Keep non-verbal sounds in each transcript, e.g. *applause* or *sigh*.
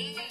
Yeah.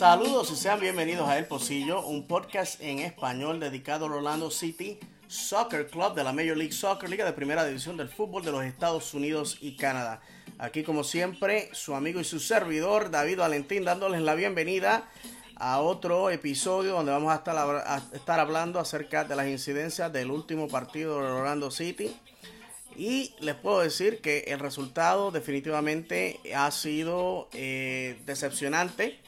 Saludos y sean bienvenidos a El Pocillo, un podcast en español dedicado al Orlando City Soccer Club de la Major League Soccer, Liga de Primera División del Fútbol de los Estados Unidos y Canadá. Aquí como siempre, su amigo y su servidor David Valentín dándoles la bienvenida a otro episodio donde vamos a estar, hablando acerca de las incidencias del último partido de Orlando City. Y les puedo decir que el resultado definitivamente ha sido eh, decepcionante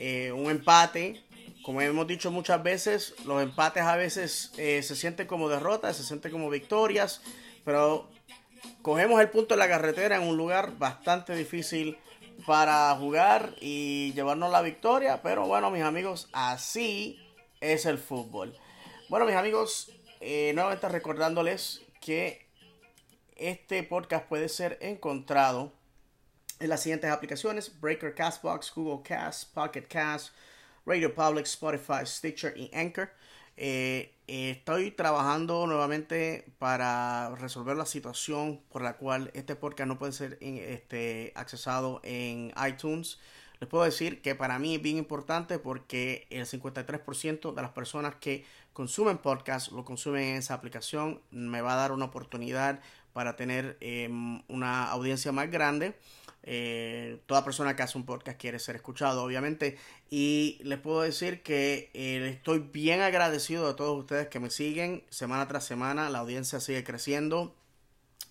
eh, un empate. Como hemos dicho muchas veces, los empates a veces eh, se sienten como derrotas, se sienten como victorias, pero cogemos el punto de la carretera en un lugar bastante difícil para jugar y llevarnos la victoria. Pero bueno, mis amigos, así es el fútbol. Bueno, mis amigos, eh, nuevamente recordándoles que este podcast puede ser encontrado en las siguientes aplicaciones: Breaker, Castbox, Google Cast, Pocket Cast, Radio Public, Spotify, Stitcher y Anchor. Eh, eh, estoy trabajando nuevamente para resolver la situación por la cual este podcast no puede ser este, accesado en iTunes. Les puedo decir que para mí es bien importante porque el 53% de las personas que consumen podcast lo consumen en esa aplicación. Me va a dar una oportunidad para tener em, una audiencia más grande. Eh, toda persona que hace un podcast quiere ser escuchado, obviamente. Y les puedo decir que eh, estoy bien agradecido de todos ustedes que me siguen semana tras semana. La audiencia sigue creciendo.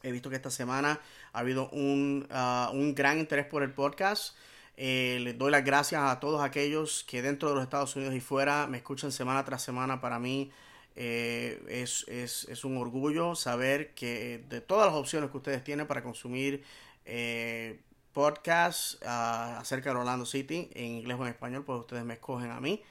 He visto que esta semana ha habido un, ah, un gran interés por el podcast. Eh, les doy las gracias a todos aquellos que dentro de los Estados Unidos y fuera me escuchan semana tras semana. Para mí es, es, es, un orgullo saber que de todas las opciones que ustedes tienen para consumir eh, podcast ah, acerca de Orlando City, en inglés o en español, pues ustedes me escogen a mí.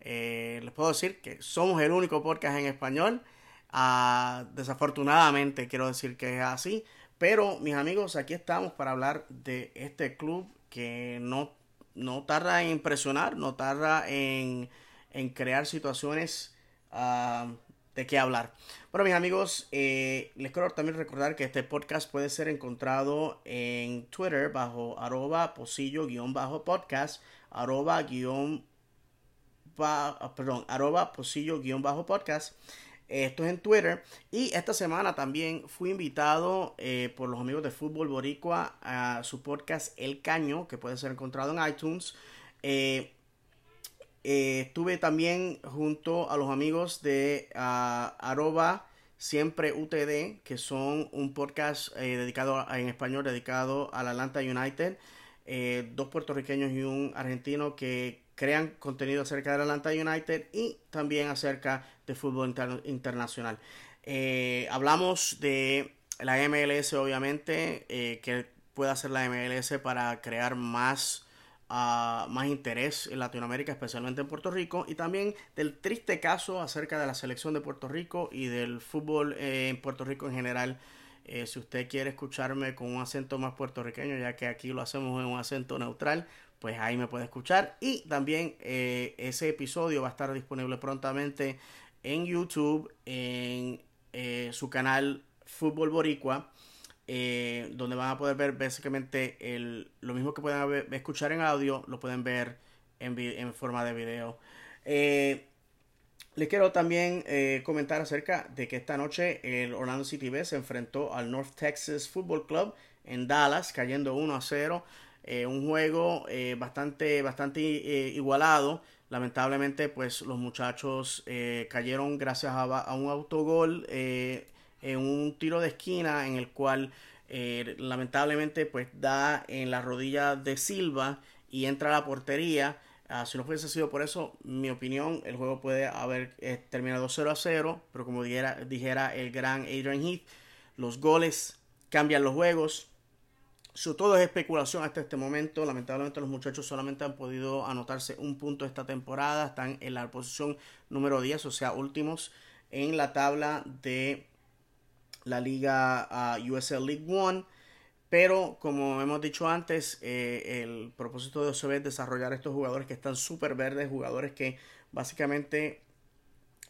Eh, les puedo decir que somos el único podcast en español. Ah, desafortunadamente quiero decir que es así. Pero mis amigos, aquí estamos para hablar de este club que no, no tarda en impresionar, no tarda en, en crear situaciones uh, de qué hablar. Bueno, mis amigos, eh, les quiero también recordar que este podcast puede ser encontrado en Twitter bajo arroba posillo-podcast, arroba guion, ah, perdón, arroba posillo-podcast. Esto es en Twitter. Y esta semana también fui invitado eh, por los amigos de Fútbol Boricua a su podcast El Caño, que puede ser encontrado en iTunes. Eh, eh, estuve también junto a los amigos de uh, arroba siempre UTD, que son un podcast eh, dedicado en español dedicado al Atlanta United. Eh, dos puertorriqueños y un argentino que crean contenido acerca del Atlanta United y también acerca de fútbol internacional. hablamos de la MLS, obviamente, que puede hacer la MLS para crear más más interés en Latinoamérica, especialmente en Puerto Rico, y también del triste caso acerca de la selección de Puerto Rico y del fútbol eh, en Puerto Rico en general. Eh, si usted quiere escucharme con un acento más puertorriqueño, ya que aquí lo hacemos en un acento neutral, pues ahí me puede escuchar. Y también eh, ese episodio va a estar disponible prontamente en YouTube, en su canal Fútbol Boricua. Eh, donde van a poder ver básicamente el, lo mismo que pueden escuchar en audio, lo pueden ver en, en forma de video. Eh, les quiero también eh, comentar acerca de que esta noche el Orlando City B se enfrentó al North Texas Football Club en Dallas, cayendo 1 a 0. Eh, un juego bastante, bastante igualado. Lamentablemente, pues los muchachos cayeron gracias a, un autogol en un tiro de esquina en el cual lamentablemente pues da en la rodilla de Silva y entra a la portería. Ah, si no fuese sido por eso, mi opinión, el juego puede haber eh, terminado 0 a 0, pero como dijera, dijera el gran Adrian Heath, los goles cambian los juegos. todo es especulación hasta este momento. Lamentablemente los muchachos solamente han podido anotarse un punto esta temporada. Están en la posición número 10, o sea, últimos en la tabla de la liga ah, USL League One. Pero como hemos dicho antes, eh, el propósito de OCB es desarrollar estos jugadores que están súper verdes, jugadores que básicamente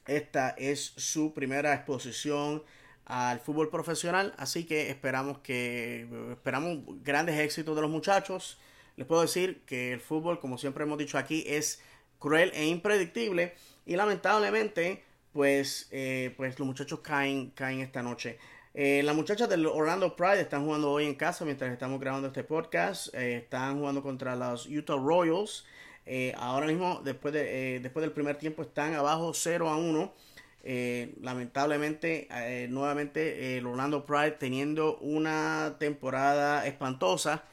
esta es su primera exposición al fútbol profesional, así que esperamos que esperamos grandes éxitos de los muchachos. Les puedo decir que el fútbol, como siempre hemos dicho aquí, es cruel e impredictible y lamentablemente, pues, eh, pues los muchachos caen, caen esta noche. Eh, las muchachas del Orlando Pride están jugando hoy en casa mientras estamos grabando este podcast. Eh, están jugando contra los Utah Royals. Ahora mismo, después, de, después del primer tiempo, están abajo 0 a 1. lamentablemente, nuevamente, el Orlando Pride teniendo una temporada espantosa.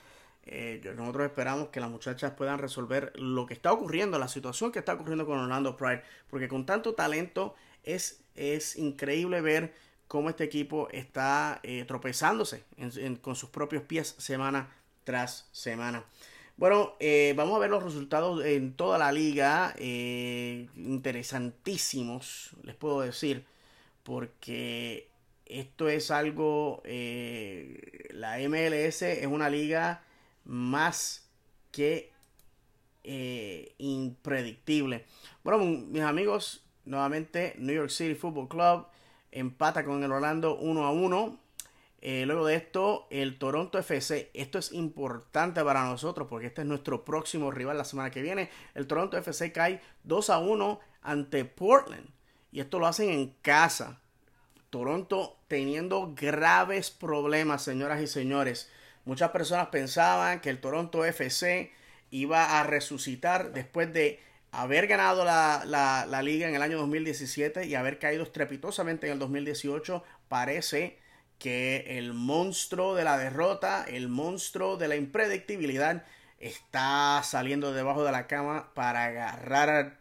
nosotros esperamos que las muchachas puedan resolver lo que está ocurriendo, la situación que está ocurriendo con Orlando Pride. Porque con tanto talento es, es increíble ver cómo este equipo está eh, tropezándose con sus propios pies semana tras semana. Bueno, eh, vamos a ver los resultados en toda la liga. Eh, interesantísimos, les puedo decir. Porque esto es algo... la MLS es una liga más que impredictible. Bueno, mis amigos, nuevamente New York City Football Club empata con el Orlando 1 a 1. Eh, luego de esto, el Toronto FC. Esto es importante para nosotros porque este es nuestro próximo rival la semana que viene. El Toronto FC cae 2 a 1 ante Portland. Y esto lo hacen en casa. Toronto teniendo graves problemas, señoras y señores. Muchas personas pensaban que el Toronto FC iba a resucitar después de haber ganado la, liga en el año 2017 y haber caído estrepitosamente en el 2018, parece que el monstruo de la derrota, el monstruo de la impredictibilidad, está saliendo debajo de la cama para agarrar a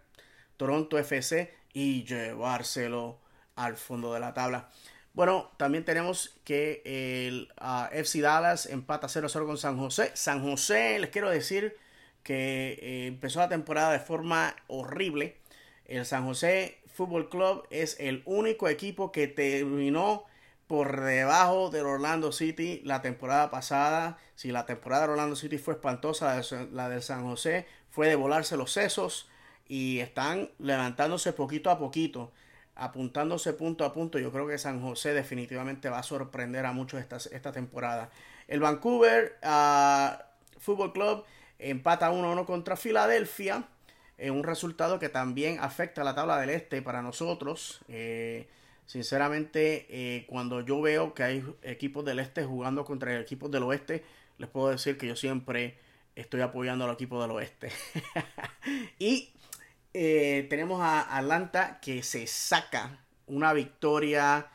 Toronto FC y llevárselo al fondo de la tabla. Bueno, también tenemos que el ah, FC Dallas empata 0-0 con San José. San José, les quiero decir, que eh, empezó la temporada de forma horrible. El San José Fútbol Club es el único equipo que terminó por debajo del Orlando City la temporada pasada. Si la temporada de Orlando City fue espantosa, la del San José fue de volarse los sesos y están levantándose poquito a poquito, apuntándose punto a punto. Yo creo que San José definitivamente va a sorprender a muchos esta, esta temporada. El Vancouver uh, Football Club empata 1-1 contra Filadelfia. un resultado que también afecta a la tabla del este para nosotros. Eh, sinceramente, eh, cuando yo veo que hay equipos del este jugando contra equipos del oeste, les puedo decir que yo siempre estoy apoyando al equipo del oeste. *laughs* y eh, tenemos a Atlanta que se saca una victoria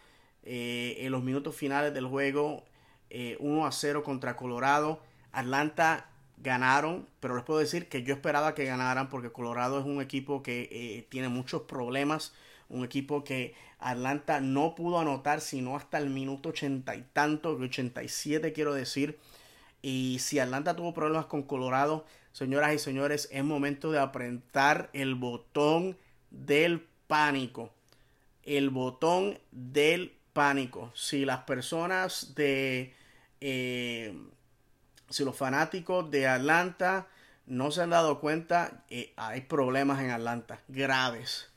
en los minutos finales del juego 1 a 0 contra Colorado. Atlanta ganaron, pero les puedo decir que yo esperaba que ganaran porque Colorado es un equipo que eh, tiene muchos problemas, un equipo que Atlanta no pudo anotar sino hasta el minuto ochenta y tanto, 87 quiero decir. Y si Atlanta tuvo problemas con Colorado, señoras y señores, es momento de apretar el botón del pánico. El botón del pánico. Si las personas de... Eh, si los fanáticos de Atlanta no se han dado cuenta, eh, hay problemas en Atlanta, graves.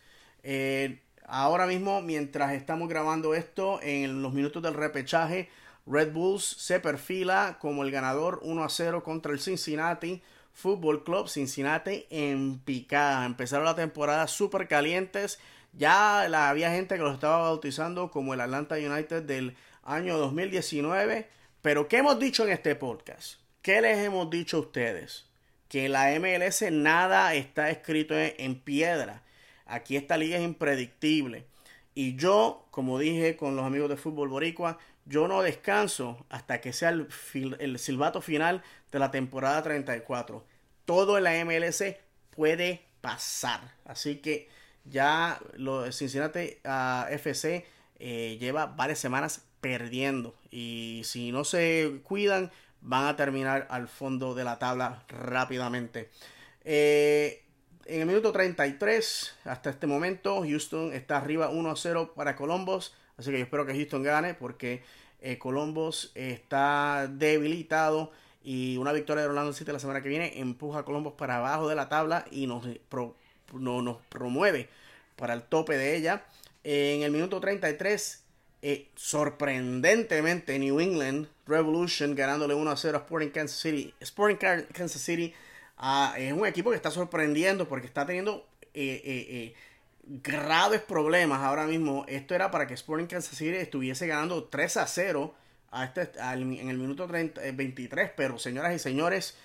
Eh, ahora mismo, mientras estamos grabando esto, en los minutos del repechaje, Red Bulls se perfila como el ganador 1 a 0 contra el Cincinnati. Football Club Cincinnati en picada. Empezaron la temporada súper calientes. Ya había gente que los estaba bautizando como el Atlanta United del año 2019. Pero ¿qué hemos dicho en este podcast? ¿Qué les hemos dicho a ustedes? Que la MLS nada está escrito en piedra. Aquí esta liga es impredictible. Y yo, como dije con los amigos de Fútbol Boricua, yo no descanso hasta que sea el, silbato final de la temporada 34. Todo en la MLS puede pasar. Así que ya lo Cincinnati uh, FC eh, lleva varias semanas perdiendo. Y si no se cuidan, van a terminar al fondo de la tabla rápidamente. Eh, en el minuto 33, hasta este momento, Houston está arriba 1 0 para Columbus. Así que yo espero que Houston gane porque eh, Columbus está debilitado. Y una victoria de Orlando City la semana que viene empuja a Columbus para abajo de la tabla y nos, nos promueve para el tope de ella. En el minuto 33, eh, sorprendentemente, New England Revolution ganándole 1 a 0 a Sporting Kansas City. Sporting Kansas City Ah, es un equipo que está sorprendiendo porque está teniendo eh, eh, graves problemas ahora mismo. Esto era para que Sporting Kansas City estuviese ganando 3 a 0 a este, en el minuto 23. Pero señoras y señores,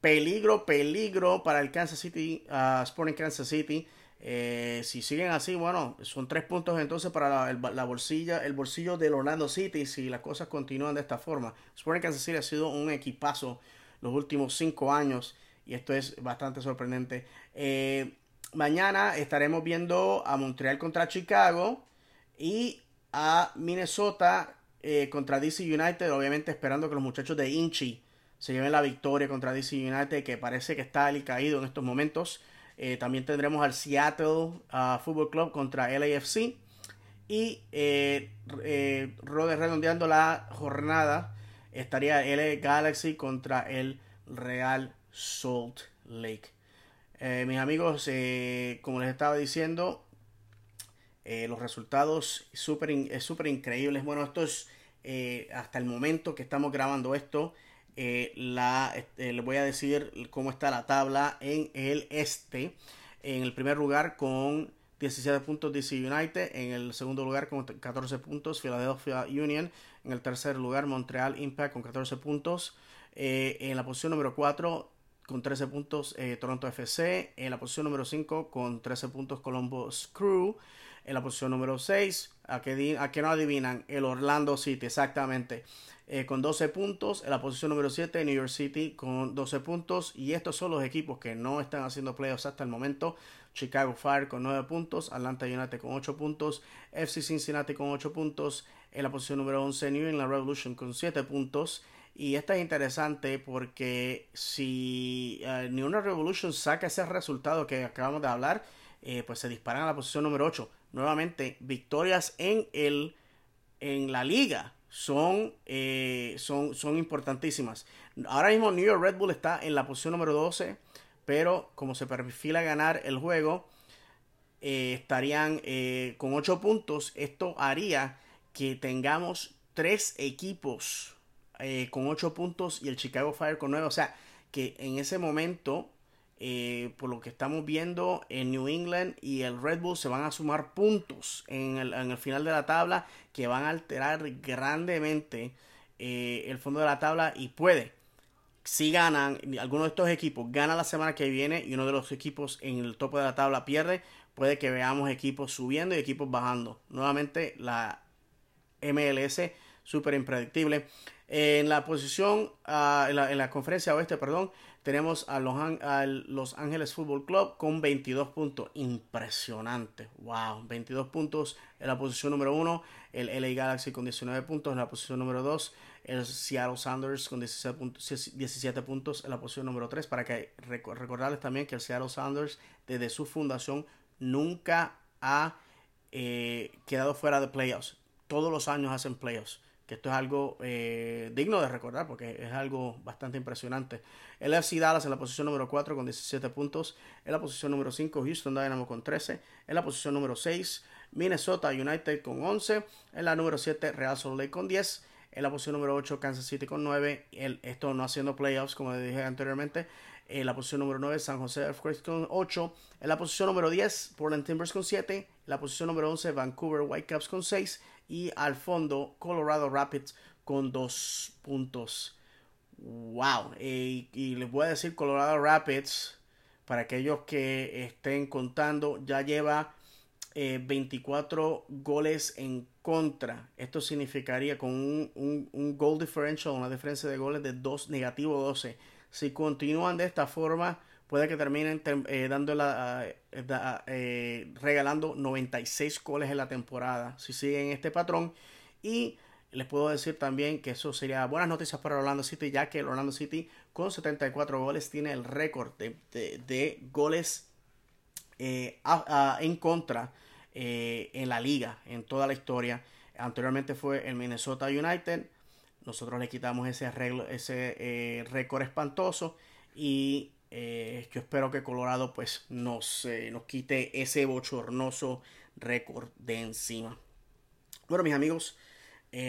peligro, peligro para el Kansas City, uh, Sporting Kansas City. Si siguen así, bueno, son tres puntos entonces para la, bolsilla, el bolsillo del Orlando City si las cosas continúan de esta forma. Sporting Kansas City ha sido un equipazo los últimos cinco años y esto es bastante sorprendente. Eh, mañana estaremos viendo a Montreal contra Chicago y a Minnesota eh, contra DC United, obviamente esperando que los muchachos de Inchi se lleven la victoria contra DC United, que parece que está ali caído en estos momentos. Eh, también tendremos al Seattle ah, Football Club contra LAFC. Y eh, redondeando la jornada, estaría el Galaxy contra el Real Salt Lake. Eh, mis amigos, eh, como les estaba diciendo, eh, los resultados súper increíbles. Bueno, esto es hasta el momento que estamos grabando esto. La, les voy a decir cómo está la tabla en el este. En el primer lugar con 17 puntos DC United. En el segundo lugar con 14 puntos Philadelphia Union. En el tercer lugar Montreal Impact con 14 puntos. en la posición número 4 con 13 puntos eh, Toronto FC. En la posición número 5 con 13 puntos Columbus Crew. En la posición número 6, a que, no adivinan, el Orlando City, exactamente, eh, con 12 puntos. En la posición número 7, New York City con 12 puntos. Y estos son los equipos que no están haciendo playoffs hasta el momento. Chicago Fire con 9 puntos, Atlanta United con 8 puntos, FC Cincinnati con 8 puntos. En la posición número 11, New England Revolution con 7 puntos. Y esta es interesante porque si uh, New Revolution saca ese resultado que acabamos de hablar, eh, pues se disparan a la posición número 8. Nuevamente, victorias en, el, en la liga son, eh, son, son importantísimas. Ahora mismo New York Red Bull está en la posición número 12, pero como se perfila ganar el juego, eh, estarían con 8 puntos. Esto haría que tengamos tres equipos eh, con 8 puntos y el Chicago Fire con 9. O sea, que en ese momento, eh, por lo que estamos viendo, en New England y el Red Bull se van a sumar puntos en el, final de la tabla que van a alterar grandemente eh, el fondo de la tabla y puede. Si ganan, alguno de estos equipos gana la semana que viene y uno de los equipos en el tope de la tabla pierde, puede que veamos equipos subiendo y equipos bajando. Nuevamente la MLS súper impredictible. En la posición, ah, en, la, conferencia oeste, perdón, tenemos a los, Ángeles Football Club con 22 puntos. Impresionante. Wow, 22 puntos en la posición número 1. El LA Galaxy con 19 puntos en la posición número 2. El Seattle Sounders con 17 puntos, 17 puntos en la posición número 3. Para que recordarles también que el Seattle Sounders desde su fundación nunca ha eh, quedado fuera de playoffs. Todos los años hacen playoffs que esto es algo eh, digno de recordar porque es algo bastante impresionante. El FC Dallas en la posición número 4 con 17 puntos, en la posición número 5 Houston Dynamo con 13, en la posición número 6 Minnesota United con 11, en la número 7 Real Salt Lake con 10, en la posición número 8 Kansas City con 9, el, esto no haciendo playoffs como dije anteriormente, En la posición número 9, San Jose Earthquakes con 8. En la posición número 10, Portland Timbers con 7. En la posición número 11, Vancouver Whitecaps con 6. Y al fondo, Colorado Rapids con 2 puntos. ¡Wow! Y les voy a decir, Colorado Rapids, para aquellos que estén contando, ya lleva 24 eh, goles en contra. Esto significaría con un, un, goal differential, una diferencia de goles de 2 negativo 12. Si continúan de esta forma, puede que terminen eh, dando la, eh, regalando 96 goles en la temporada. Si siguen este patrón. Y les puedo decir también que eso sería buenas noticias para Orlando City, ya que el Orlando City con 74 goles tiene el récord de, goles en contra eh, en la liga, en toda la historia. Anteriormente fue el Minnesota United. Nosotros le quitamos ese, ese eh, récord espantoso y eh, yo espero que Colorado pues nos, nos quite ese bochornoso récord de encima. Bueno, mis amigos,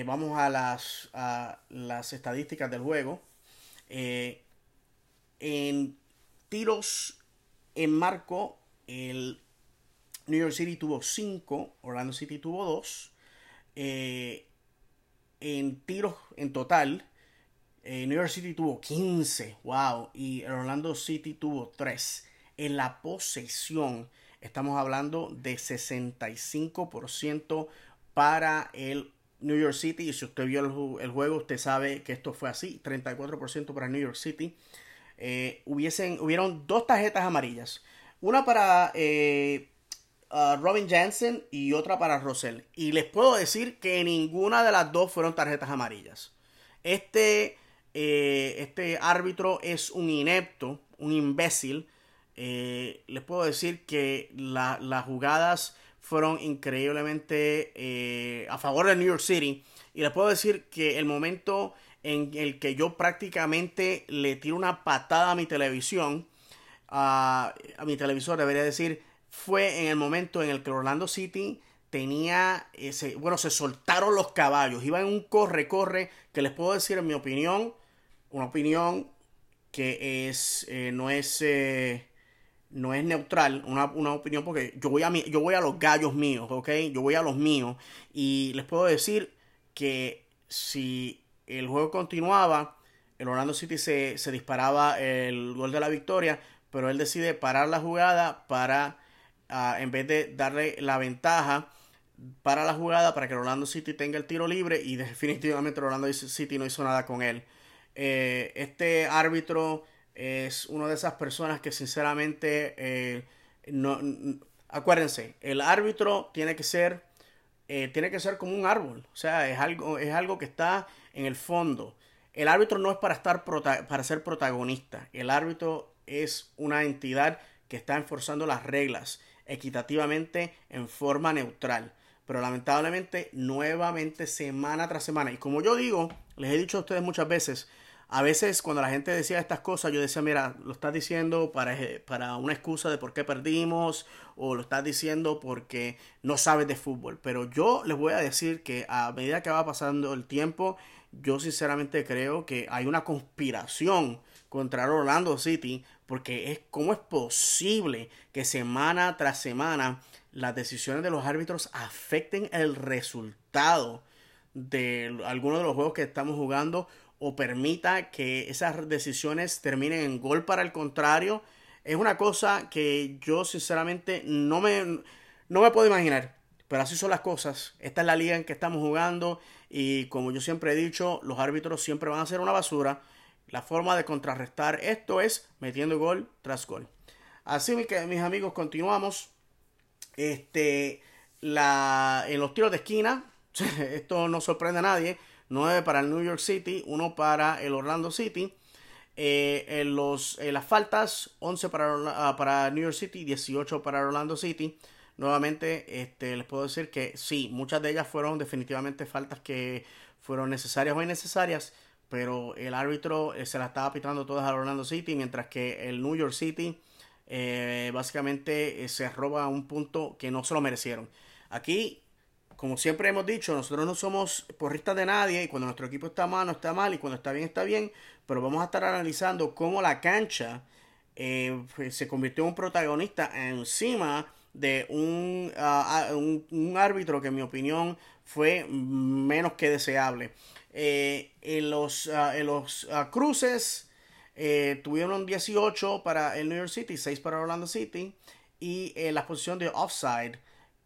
vamos a las, a las estadísticas del juego. en tiros en marco, el New York City tuvo 5, Orlando City tuvo 2. Eh, en tiros en total, eh, New York City tuvo 15, wow, y Orlando City tuvo 3. En la posesión, estamos hablando de 65% para el New York City. Y si usted vio el, juego, usted sabe que esto fue así: 34% para New York City. Eh, hubiesen, hubieron dos tarjetas amarillas. Una para Robin Jansen y otra para Rosell. Y les puedo decir que ninguna de las dos fueron tarjetas amarillas. Este, eh, este árbitro es un inepto, un imbécil. Eh, les puedo decir que las jugadas fueron increíblemente eh, a favor de New York City. Y les puedo decir que el momento en el que yo prácticamente le tiro una patada a mi televisión, a mi televisor, debería decir, fue en el momento en el que Orlando City tenía ese, bueno, se soltaron los caballos, iban en un corre, corre, que les puedo decir en mi opinión, una opinión que es, eh, no es, eh, no es neutral, una, opinión porque yo voy, a yo voy a los gallos míos, ¿ok? Yo voy a los míos y les puedo decir que si el juego continuaba, el Orlando City se, se disparaba el gol de la victoria, pero él decide parar la jugada para en vez de darle la ventaja para la jugada para que Orlando City tenga el tiro libre y definitivamente Orlando City no hizo nada con él. Eh, este árbitro es una de esas personas que sinceramente eh, no, acuérdense, el árbitro tiene que ser eh, tiene que ser como un árbol, o sea, es algo, es algo que está en el fondo. El árbitro no es para estar para ser protagonista. El árbitro es una entidad que está enforzando las reglas equitativamente en forma neutral. Pero lamentablemente, nuevamente, semana tras semana. Y como yo digo, les he dicho a ustedes muchas veces, a veces cuando la gente decía estas cosas, yo decía, mira, lo estás diciendo para, para una excusa de por qué perdimos, o lo estás diciendo porque no sabes de fútbol. Pero yo les voy a decir que a medida que va pasando el tiempo, yo sinceramente creo que hay una conspiración contra Orlando City, porque es cómo es posible que semana tras semana las decisiones de los árbitros afecten el resultado de algunos de los juegos que estamos jugando o permita que esas decisiones terminen en gol para el contrario. Es una cosa que yo sinceramente no me, no me puedo imaginar. Pero así son las cosas. Esta es la liga en que estamos jugando y como yo siempre he dicho, los árbitros siempre van a ser una basura. La forma de contrarrestar esto es metiendo gol tras gol. Así que mis amigos, continuamos. Este, la, en los tiros de esquina, *laughs* esto no sorprende a nadie. 9 para el New York City, 1 para el Orlando City. Eh, en, los, las faltas, 11 para, ah, para New York City, 18 para Orlando City. Nuevamente, este, les puedo decir que sí, muchas de ellas fueron definitivamente faltas que fueron necesarias o innecesarias pero el árbitro eh, se la estaba pitando todas a Orlando City, mientras que el New York City eh, básicamente eh, se roba un punto que no se lo merecieron. Aquí, como siempre hemos dicho, nosotros no somos porristas de nadie y cuando nuestro equipo está mal, no está mal y cuando está bien, está bien, pero vamos a estar analizando cómo la cancha eh, pues, se convirtió en un protagonista encima de un, ah, ah, un, árbitro que en mi opinión fue menos que deseable. Eh, en los, ah, en los cruces tuvieron 18 para el New York City, 6 para Orlando City y en la posición de offside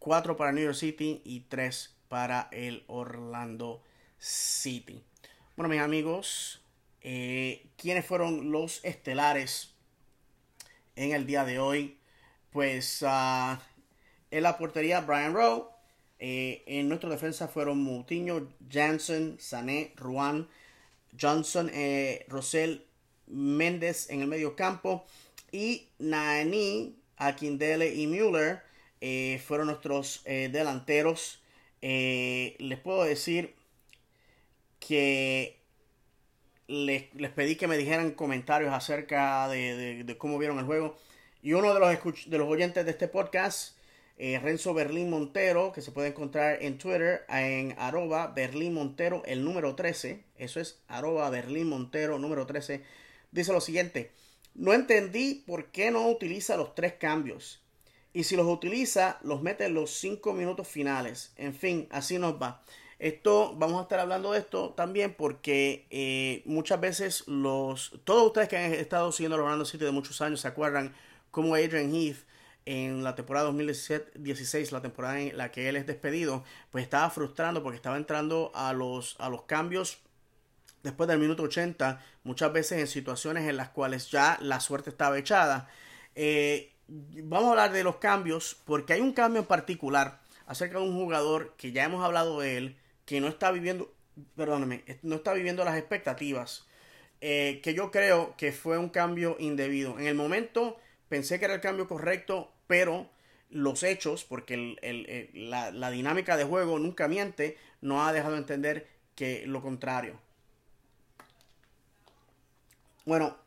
4 para New York City y 3 para el Orlando City. Bueno, mis amigos, eh, ¿quiénes fueron los estelares en el día de hoy? Pues uh, en la portería Brian Rowe. Eh, en nuestra defensa fueron Moutinho, Jansen, Sané, Ruan, Johnson, eh, Rosell, Méndez en el medio campo y Nani, Akindele y Müller eh, fueron nuestros eh, delanteros. Eh, les puedo decir que les, pedí que me dijeran comentarios acerca de, cómo vieron el juego. Y uno de los, de los oyentes de este podcast, Renzo Berlín Montero, que se puede encontrar en Twitter en arroba Berlín Montero, el número 13. Eso es arroba Berlín Montero, número 13. Dice lo siguiente. No entendí por qué no utiliza los tres cambios. Y si los utiliza, los mete en los 5 minutos finales. En fin, así nos va. Esto, vamos a estar hablando de esto también porque eh, muchas veces los, todos ustedes que han estado siguiendo los Orlando City de muchos años se acuerdan cómo Adrian Heath en la temporada 2017-16, la temporada en la que él es despedido, pues estaba frustrando porque estaba entrando a los, a los cambios después del minuto 80, muchas veces en situaciones en las cuales ya la suerte estaba echada. Eh, vamos a hablar de los cambios porque hay un cambio en particular acerca de un jugador que ya hemos hablado de él, que no está viviendo, perdóneme, no está viviendo las expectativas, eh, que yo creo que fue un cambio indebido. En el momento pensé que era el cambio correcto, pero los hechos, porque la, la, dinámica de juego nunca miente, no ha dejado de entender que lo contrario. Bueno,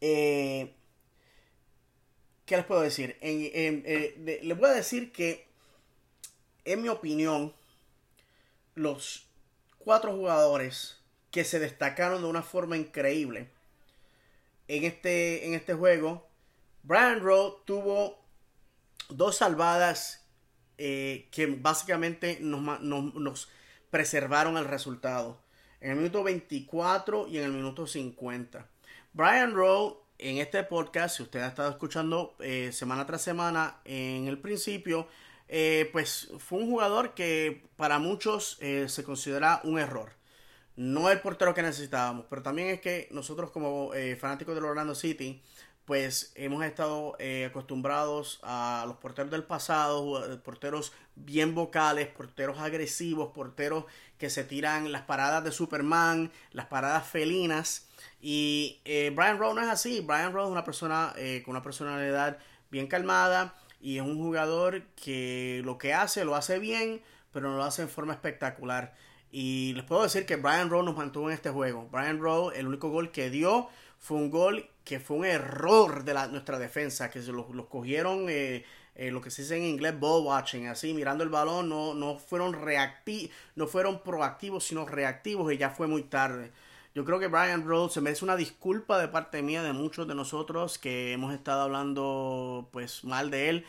eh, ¿Qué les puedo decir? Eh, les voy a decir que, en mi opinión, los cuatro jugadores que se destacaron de una forma increíble en este, en este juego, Brian Rowe tuvo dos salvadas eh, que básicamente nos, nos, preservaron el resultado. En el minuto 24 y en el minuto 50. Brian Rowe en este podcast, si usted ha estado escuchando eh, semana tras semana, en el principio, eh, pues fue un jugador que para muchos eh, se considera un error. No el portero que necesitábamos, pero también es que nosotros como fanáticos del Orlando City, pues hemos estado acostumbrados a los porteros del pasado, porteros bien vocales, porteros agresivos, porteros que se tiran las paradas de Superman, las paradas felinas. Y eh, Brian Rowe no es así. Brian Rowe es una persona eh, con una personalidad bien calmada y es un jugador que lo que hace lo hace bien, pero no lo hace en forma espectacular. Y les puedo decir que Brian Rowe nos mantuvo en este juego. Brian Rowe, el único gol que dio fue un gol que fue un error de la, nuestra defensa, que se los, cogieron, eh, lo que se dice en inglés, ball watching, así, mirando el balón, no, no, fueron reactivos, no fueron proactivos, sino reactivos y ya fue muy tarde. Yo creo que Brian Rhodes se merece una disculpa de parte mía, de muchos de nosotros que hemos estado hablando pues mal de él.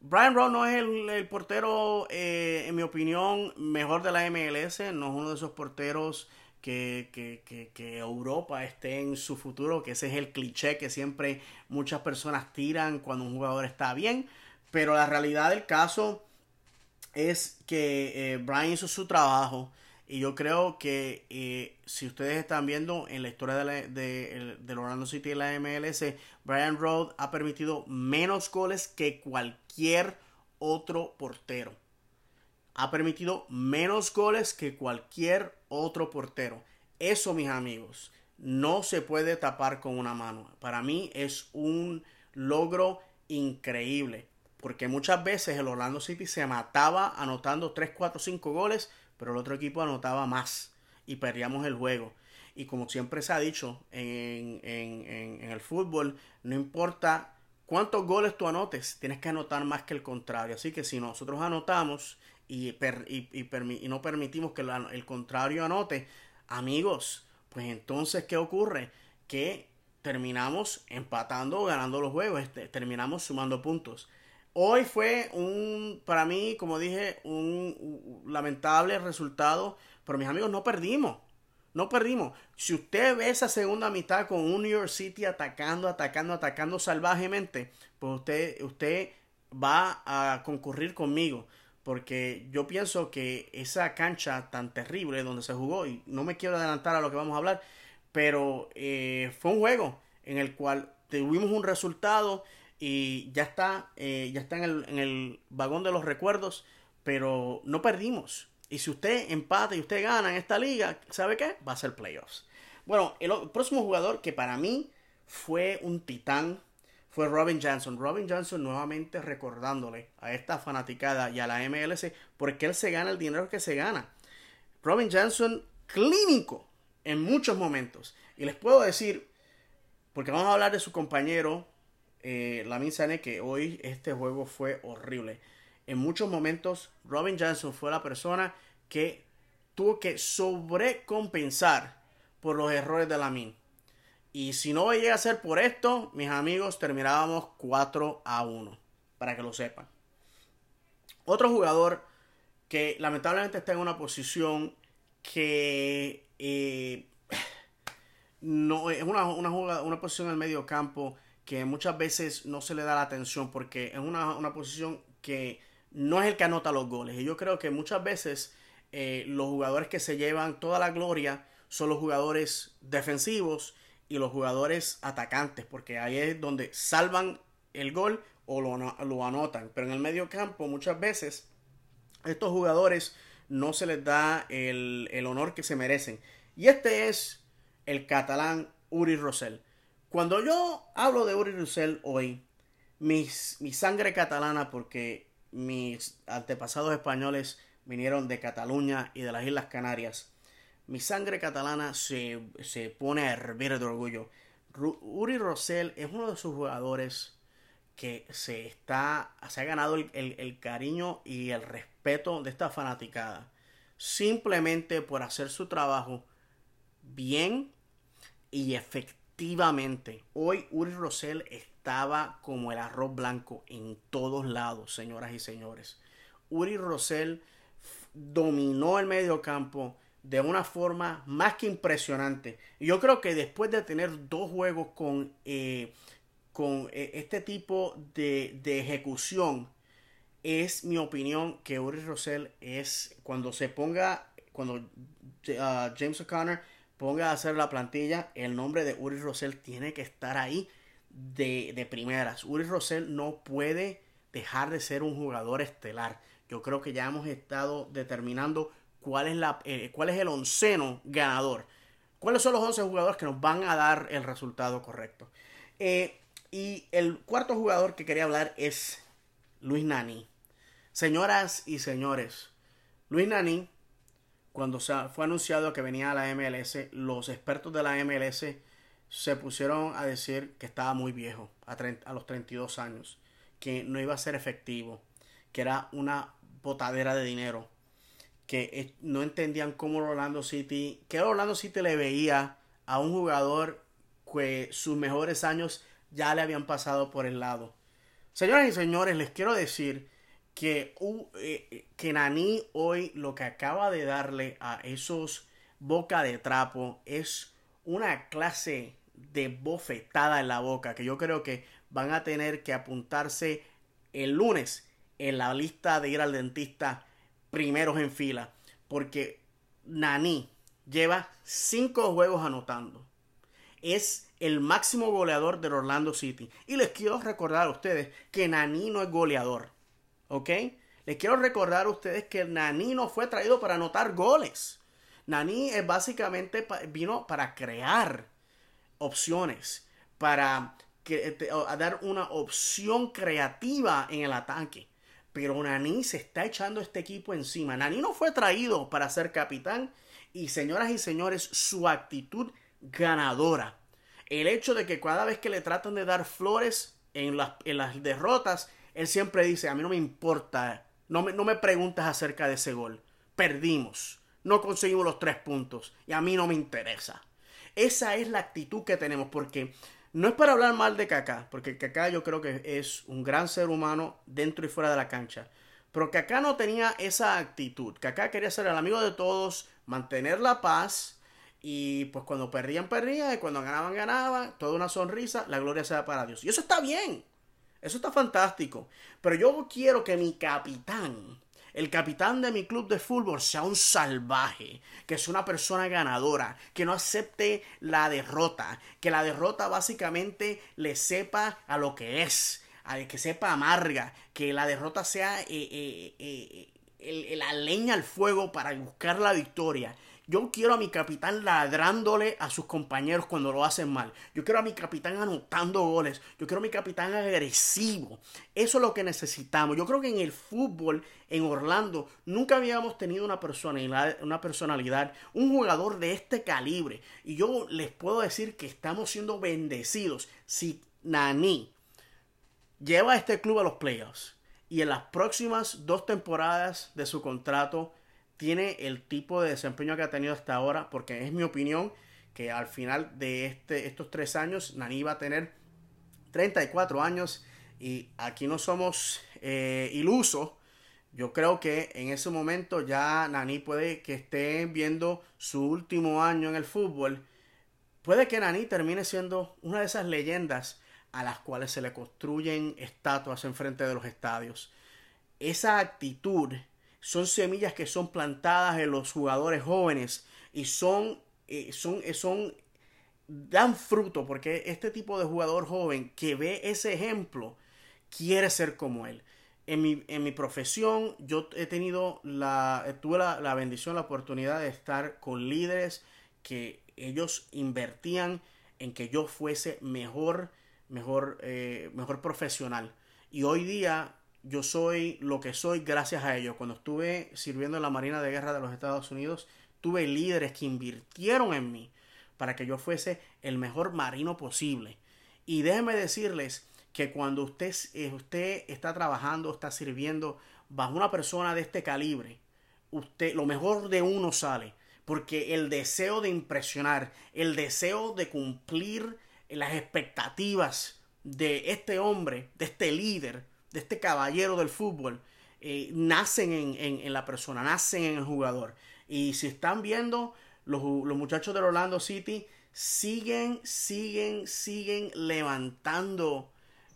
Brian Rhodes no es el, portero, eh, en mi opinión, mejor de la MLS. No es uno de esos porteros que, que, que, Europa esté en su futuro, que ese es el cliché que siempre muchas personas tiran cuando un jugador está bien. Pero la realidad del caso es que eh, Brian hizo su trabajo. Y yo creo que eh, si ustedes están viendo en la historia de, la, de, de Orlando City y la MLS, Brian Road ha permitido menos goles que cualquier otro portero. Ha permitido menos goles que cualquier otro portero. Eso, mis amigos, no se puede tapar con una mano. Para mí es un logro increíble. Porque muchas veces el Orlando City se mataba anotando 3, 4, 5 goles pero el otro equipo anotaba más y perdíamos el juego. Y como siempre se ha dicho en, el fútbol, no importa cuántos goles tú anotes, tienes que anotar más que el contrario. Así que si nosotros anotamos y, y, no permitimos que el contrario anote, amigos, pues entonces, ¿qué ocurre? Que terminamos empatando o ganando los juegos, este, terminamos sumando puntos. Hoy fue un, para mí, como dije, un lamentable resultado, pero mis amigos no perdimos. No perdimos. Si usted ve esa segunda mitad con un New York City atacando, atacando, atacando salvajemente, pues usted, usted va a concurrir conmigo. Porque yo pienso que esa cancha tan terrible donde se jugó, y no me quiero adelantar a lo que vamos a hablar, pero eh, fue un juego en el cual tuvimos un resultado y ya está, eh, ya está en el, en el vagón de los recuerdos, pero no perdimos. Y si usted empata y usted gana en esta liga, ¿sabe qué? Va a ser playoffs. Bueno, el, próximo jugador que para mí fue un titán fue Robin Johnson. Robin Johnson nuevamente recordándole a esta fanaticada y a la MLS porque él se gana el dinero que se gana. Robin Johnson clínico en muchos momentos. Y les puedo decir, porque vamos a hablar de su compañero, eh, Lamin Sane, que hoy este juego fue horrible. En muchos momentos, Robin Johnson fue la persona que tuvo que sobrecompensar por los errores de Lamin. Y si no llega a ser por esto, mis amigos, terminábamos 4 a 1. Para que lo sepan. Otro jugador que lamentablemente está en una posición que eh, no es una, una, una posición en el medio campo que muchas veces no se le da la atención porque es una, una posición que no es el que anota los goles. Y yo creo que muchas veces eh, los jugadores que se llevan toda la gloria son los jugadores defensivos y los jugadores atacantes, porque ahí es donde salvan el gol o lo, lo anotan. Pero en el medio campo muchas veces estos jugadores no se les da el, honor que se merecen. Y este es el catalán Uri Rosell. Cuando yo hablo de Uri Rosell hoy, mi sangre catalana, porque mis antepasados españoles vinieron de Cataluña y de las Islas Canarias. Mi sangre catalana se, pone a hervir de orgullo. Uri Rosell es uno de sus jugadores que se está se ha ganado el, el, cariño y el respeto de esta fanaticada simplemente por hacer su trabajo bien y efectivamente hoy Uri Rosell estaba como el arroz blanco en todos lados, señoras y señores. Uri Rosell dominó el medio campo de una forma más que impresionante. Yo creo que después de tener dos juegos con, eh, con eh, este tipo de, ejecución, es mi opinión que Uri Rosell es cuando se ponga, cuando uh, James O'Connor ponga a hacer la plantilla, el nombre de Uri Rosell tiene que estar ahí de, primeras. Uri Rosell no puede dejar de ser un jugador estelar. Yo creo que ya hemos estado determinando cuál es, la, eh, cuál es el onceno ganador. ¿Cuáles son los 11 jugadores que nos van a dar el resultado correcto? Eh, y el cuarto jugador que quería hablar es Luis Nani. Señoras y señores, Luis Nani, cuando fue anunciado que venía a la MLS, los expertos de la MLS se pusieron a decir que estaba muy viejo, a, a los 32 años, que no iba a ser efectivo, que era una botadera de dinero, que no entendían cómo Orlando City, que Orlando City le veía a un jugador que sus mejores años ya le habían pasado por el lado. Señoras y señores, les quiero decir que, uh, que Nani hoy lo que acaba de darle a esos boca de trapo es una clase de bofetada en la boca que yo creo que van a tener que apuntarse el lunes en la lista de ir al dentista primeros en fila. Porque Nani lleva cinco juegos anotando. Es el máximo goleador del Orlando City. Y les quiero recordar a ustedes que Nani no es goleador. ¿Ok? Les quiero recordar a ustedes que Nani no fue traído para anotar goles. Nani es básicamente vino para crear opciones, para que, dar una opción creativa en el ataque. Pero Nani se está echando este equipo encima. Nani no fue traído para ser capitán. Y señoras y señores, su actitud ganadora. El hecho de que cada vez que le tratan de dar flores en las, en las derrotas, él siempre dice, a mí no me importa, no me, no me preguntas acerca de ese gol. Perdimos, no conseguimos los tres puntos y a mí no me interesa. Esa es la actitud que tenemos, porque no es para hablar mal de Kaká, porque Kaká yo creo que es un gran ser humano dentro y fuera de la cancha. Pero Kaká no tenía esa actitud. Kaká quería ser el amigo de todos, mantener la paz. Y pues cuando perdían, perdían. Y cuando ganaban, ganaban. Toda una sonrisa. La gloria sea para Dios. Y eso está bien. Eso está fantástico. Pero yo quiero que mi capitán el capitán de mi club de fútbol sea un salvaje, que sea una persona ganadora, que no acepte la derrota, que la derrota básicamente le sepa a lo que es, a que sepa amarga, que la derrota sea eh, eh, eh, la leña al fuego para buscar la victoria. Yo quiero a mi capitán ladrándole a sus compañeros cuando lo hacen mal. Yo quiero a mi capitán anotando goles. Yo quiero a mi capitán agresivo. Eso es lo que necesitamos. Yo creo que en el fútbol en Orlando nunca habíamos tenido una personalidad, un jugador de este calibre. Y yo les puedo decir que estamos siendo bendecidos. Si Nani lleva a este club a los playoffs y en las próximas dos temporadas de su contrato tiene el tipo de desempeño que ha tenido hasta ahora, porque es mi opinión que al final de este, estos tres años Nani va a tener 34 años y aquí no somos eh, ilusos. Yo creo que en ese momento ya Nani puede que esté viendo su último año en el fútbol. Puede que Nani termine siendo una de esas leyendas a las cuales se le construyen estatuas enfrente de los estadios. Esa actitud son semillas que son plantadas en los jugadores jóvenes y son, eh, son, eh, son, dan fruto porque este tipo de jugador joven que ve ese ejemplo quiere ser como él. En mi, en mi profesión yo he tenido la, tuve la, bendición, la oportunidad de estar con líderes que ellos invertían en que yo fuese mejor, mejor, eh, mejor profesional. Y hoy día yo soy lo que soy gracias a ellos. Cuando estuve sirviendo en la Marina de Guerra de los Estados Unidos, tuve líderes que invirtieron en mí para que yo fuese el mejor marino posible. Y déjenme decirles que cuando usted, eh, usted está trabajando, está sirviendo bajo una persona de este calibre, usted, lo mejor de uno sale. Porque el deseo de impresionar, el deseo de cumplir las expectativas de este hombre, de este líder, de este caballero del fútbol eh, nacen en, la persona, nacen en el jugador. Y si están viendo, los, muchachos del Orlando City siguen, siguen, siguen levantando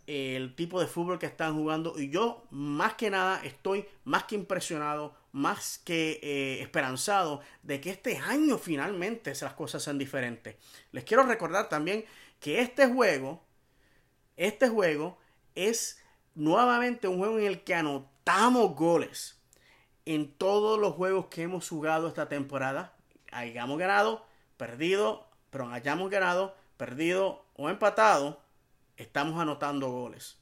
el tipo de fútbol que están jugando. Y yo, más que nada, estoy más que impresionado, más que eh, esperanzado de que este año finalmente las cosas sean diferentes. Les quiero recordar también que este juego, este juego es nuevamente un juego en el que anotamos goles. En todos los juegos que hemos jugado esta temporada, hayamos ganado, perdido, pero hayamos ganado, perdido o empatado, estamos anotando goles.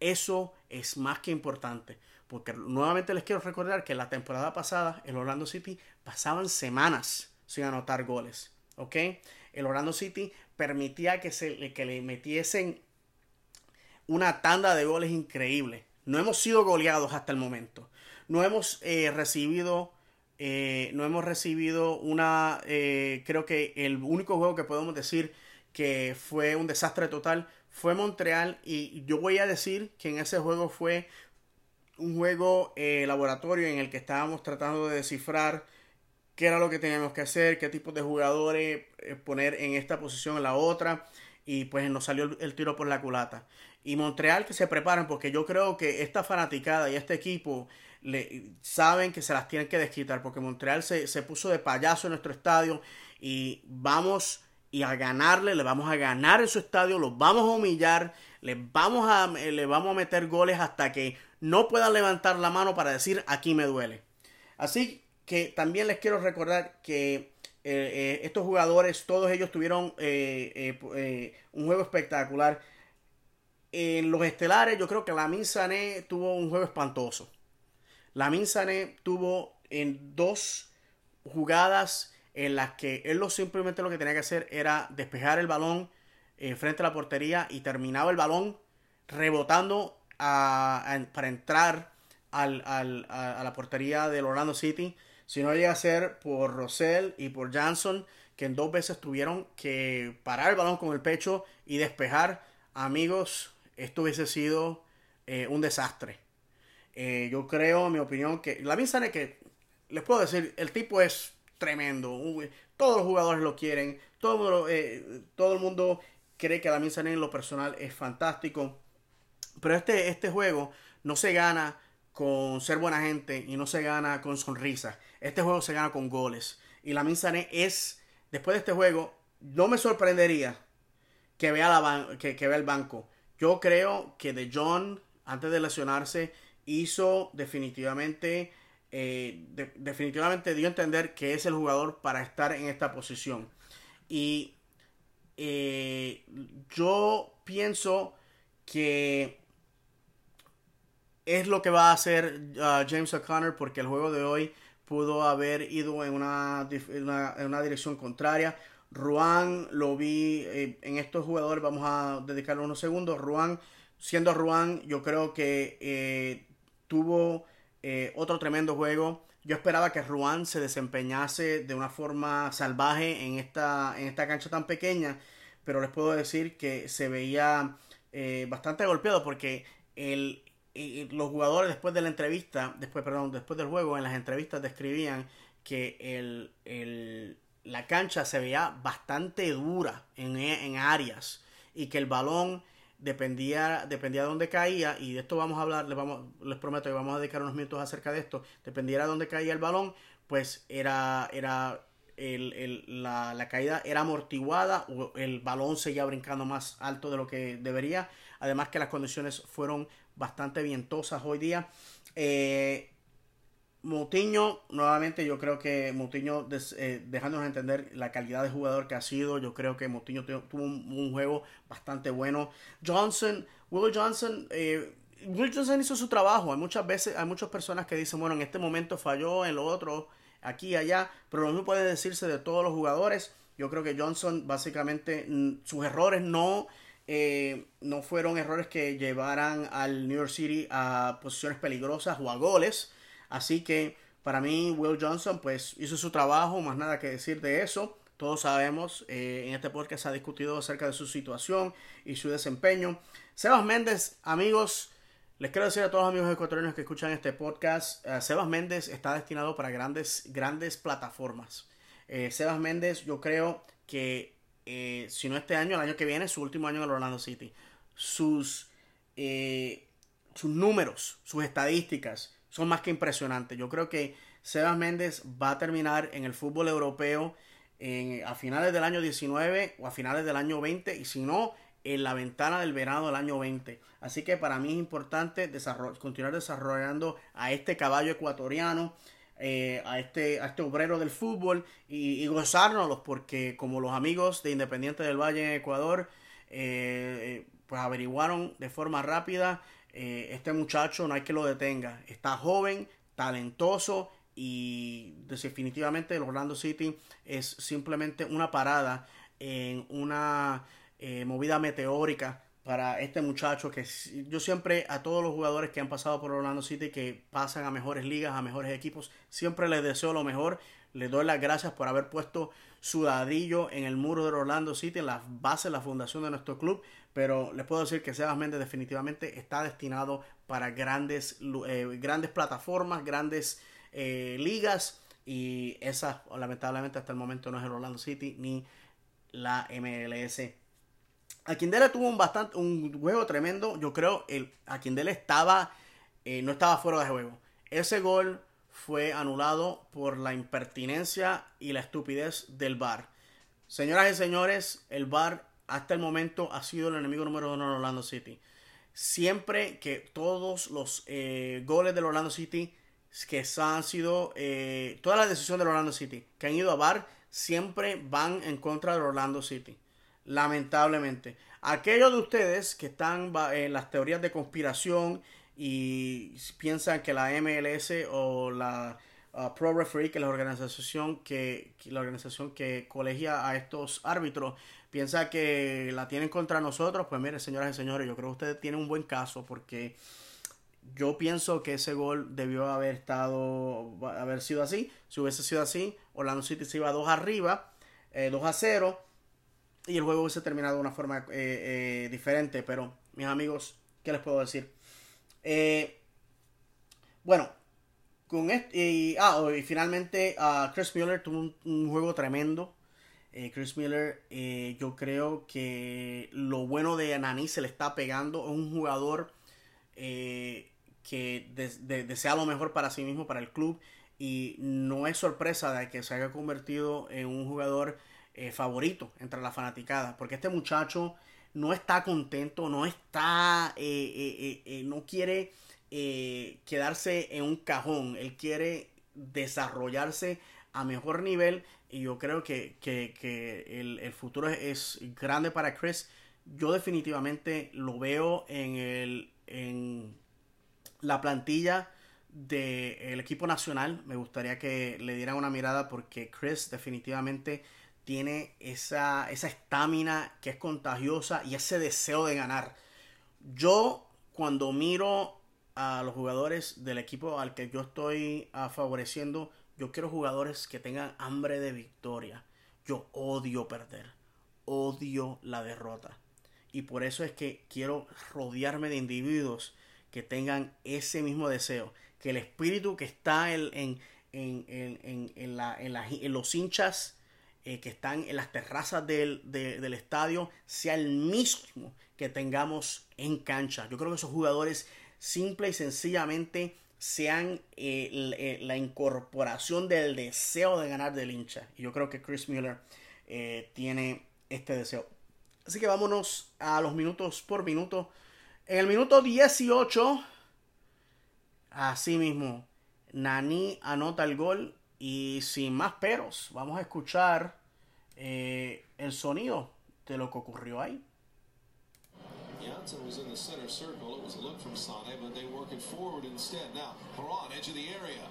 Eso es más que importante, porque nuevamente les quiero recordar que la temporada pasada el Orlando City pasaban semanas sin anotar goles, ¿ok? El Orlando City permitía que, se, que le metiesen una tanda de goles increíble. No hemos sido goleados hasta el momento. No hemos eh, recibido. Eh, no hemos recibido una. Eh, creo que el único juego que podemos decir que fue un desastre total fue Montreal. Y yo voy a decir que en ese juego fue un juego laboratorio en el que estábamos tratando de descifrar qué era lo que teníamos que hacer, qué tipo de jugadores poner en esta posición en la otra. Y pues nos salió el tiro por la culata y Montreal que se preparan porque yo creo que esta fanaticada y este equipo le, saben que se las tienen que desquitar porque Montreal se, puso de payaso en nuestro estadio y vamos y a ganarle, le vamos a ganar en su estadio, los vamos a humillar, les vamos a, le vamos a meter goles hasta que no puedan levantar la mano para decir aquí me duele. Así que también les quiero recordar que eh, eh, estos jugadores, todos ellos tuvieron eh, un juego espectacular en los estelares, yo creo que la Sané tuvo un juego espantoso. La Sané tuvo en dos jugadas en las que él lo simplemente lo que tenía que hacer era despejar el balón eh, frente a la portería y terminaba el balón rebotando para entrar a, la portería del Orlando City. Si no llega a ser por Rosell y por Johnson, que en dos veces tuvieron que parar el balón con el pecho y despejar. Amigos, esto hubiese sido eh, un desastre. Eh, yo creo, en mi opinión, que la Sané que les puedo decir, el tipo es tremendo. Todos los jugadores lo quieren. Todo, eh, el mundo cree que la Sané en lo personal es fantástico. Pero este, este juego no se gana con ser buena gente y no se gana con sonrisas. Este juego se gana con goles. Y la Sané es, después de este juego, no me sorprendería que vea el banco. Yo creo que de John, antes de lesionarse, hizo definitivamente, eh, definitivamente dio a entender que es el jugador para estar en esta posición. Y eh, yo pienso que es lo que va a hacer uh, James O'Connor porque el juego de hoy pudo haber ido en una, en una, dirección contraria. Ruan lo vi eh, en estos jugadores, vamos a dedicarle unos segundos. Ruan, siendo Ruan, yo creo que tuvo eh, otro tremendo juego. Yo esperaba que Ruan se desempeñase de una forma salvaje en esta, en esta cancha tan pequeña, pero les puedo decir que se veía eh, bastante golpeado porque el, los jugadores después de la entrevista, después, perdón, después del juego, en las entrevistas describían que el, el, la cancha se veía bastante dura en, en áreas y que el balón dependía, dependía de dónde caía, y de esto vamos a hablar, les, vamos, les prometo que vamos a dedicar unos minutos acerca de esto, dependiera de dónde caía el balón, pues era, era el, el, la, la, caída era amortiguada o el balón seguía brincando más alto de lo que debería. Además que las condiciones fueron bastante vientosas hoy día. Eh, Moutinho, nuevamente yo creo que Moutinho, eh, dejándonos entender la calidad de jugador que ha sido, yo creo que Moutinho tuvo un, juego bastante bueno. Johnson, Will Johnson, eh, Will Johnson hizo su trabajo. Hay muchas veces, hay muchas personas que dicen, bueno, en este momento falló, en lo otro, aquí, allá, pero lo mismo puede decirse de todos los jugadores. Yo creo que Johnson, básicamente, sus errores no... Eh, no fueron errores que llevaran al New York City a posiciones peligrosas o a goles, Así que para mí Will Johnson pues hizo su trabajo, más nada que decir de eso. Todos sabemos, eh, en este podcast se ha discutido acerca de su situación y su desempeño. Sebas Méndez, amigos, les quiero decir a todos los amigos ecuatorianos que escuchan este podcast, uh, Sebas Méndez está destinado para grandes, grandes plataformas. Eh, Sebas Méndez, yo creo que eh, si no este año, el año que viene, su último año en el Orlando City. Sus, sus números, sus estadísticas, son más que impresionantes. Yo creo que Sebas Méndez va a terminar en el fútbol europeo a finales del año 19 o a finales del año 20 y si no, en la ventana del verano del año 20. Así que para mí es importante continuar desarrollando a este caballo ecuatoriano. Eh, a, este, a este obrero del fútbol y, y, gozárnoslos porque como los amigos de Independiente del Valle en Ecuador eh, eh, pues averiguaron de forma rápida eh, este muchacho no hay que lo detenga. Está joven, talentoso y definitivamente el Orlando City es simplemente una parada en una eh, movida meteórica para este muchacho que yo siempre a todos los jugadores que han pasado por Orlando City que pasan a mejores ligas, a mejores equipos, siempre les deseo lo mejor. Les doy las gracias por haber puesto su ladrillo en el muro de Orlando City, en la base, la fundación de nuestro club, pero les puedo decir que Sebas Méndez definitivamente está destinado para grandes, eh, grandes plataformas, grandes eh, ligas y esa lamentablemente hasta el momento no es el Orlando City ni la MLS. Aquindele tuvo un bastante un juego tremendo, yo creo el Aquindele estaba eh, no estaba fuera de juego. Ese gol fue anulado por la impertinencia y la estupidez del VAR. Señoras y señores, el VAR hasta el momento ha sido el enemigo número uno de Orlando City. Siempre que todos los eh, goles del Orlando City que han sido, eh, todas las decisiones del Orlando City que han ido a VAR, siempre van en contra del Orlando City. Lamentablemente. Aquellos de ustedes que están en las teorías de conspiración y piensan que la MLS o la uh, Pro Referee, que es la organización que, la organización que colegia a estos árbitros, piensa que la tienen contra nosotros, pues mire, señoras y señores, yo creo que ustedes tienen un buen caso porque yo pienso que ese gol debió haber estado, haber sido así. Si hubiese sido así, Orlando City se iba dos arriba. 2 a 0 y el juego hubiese terminado de una forma diferente. Pero, mis amigos, ¿qué les puedo decir? Bueno, con ah, y finalmente uh, Chris Miller tuvo un, juego tremendo. Eh, Chris Miller, eh, yo creo que lo bueno de Anani se le está pegando. Es un jugador eh, que desea lo mejor para sí mismo, para el club. Y no es sorpresa de que se haya convertido en un jugador favorito entre la fanaticada. Porque este muchacho no está contento, no está, no quiere eh, quedarse en un cajón. Él quiere desarrollarse a mejor nivel y yo creo que, el, futuro es, grande para Chris. Yo definitivamente lo veo en, el, en la plantilla del equipo nacional. Me gustaría que le dieran una mirada porque Chris definitivamente tiene esa estamina que es contagiosa y ese deseo de ganar. Yo cuando miro a los jugadores del equipo al que yo estoy ah, favoreciendo, yo quiero jugadores que tengan hambre de victoria. Yo odio perder, odio la derrota. Y por eso es que quiero rodearme de individuos que tengan ese mismo deseo. Que el espíritu que está en, en, en, en la, los hinchas eh, que están en las terrazas del, del estadio sea el mismo que tengamos en cancha. Yo creo que esos jugadores simple y sencillamente sean eh, eh, la incorporación del deseo de ganar del hincha. Y yo creo que Chris Mueller eh, tiene este deseo. Así que vámonos a los minutos por minuto. En el minuto 18, así mismo, Nani anota el gol y sin más peros, vamos a escuchar el sonido de lo que ocurrió ahí. Johnson was in the center circle. It was a look from Sane, but they work it forward instead. Now, Haran, edge of the area.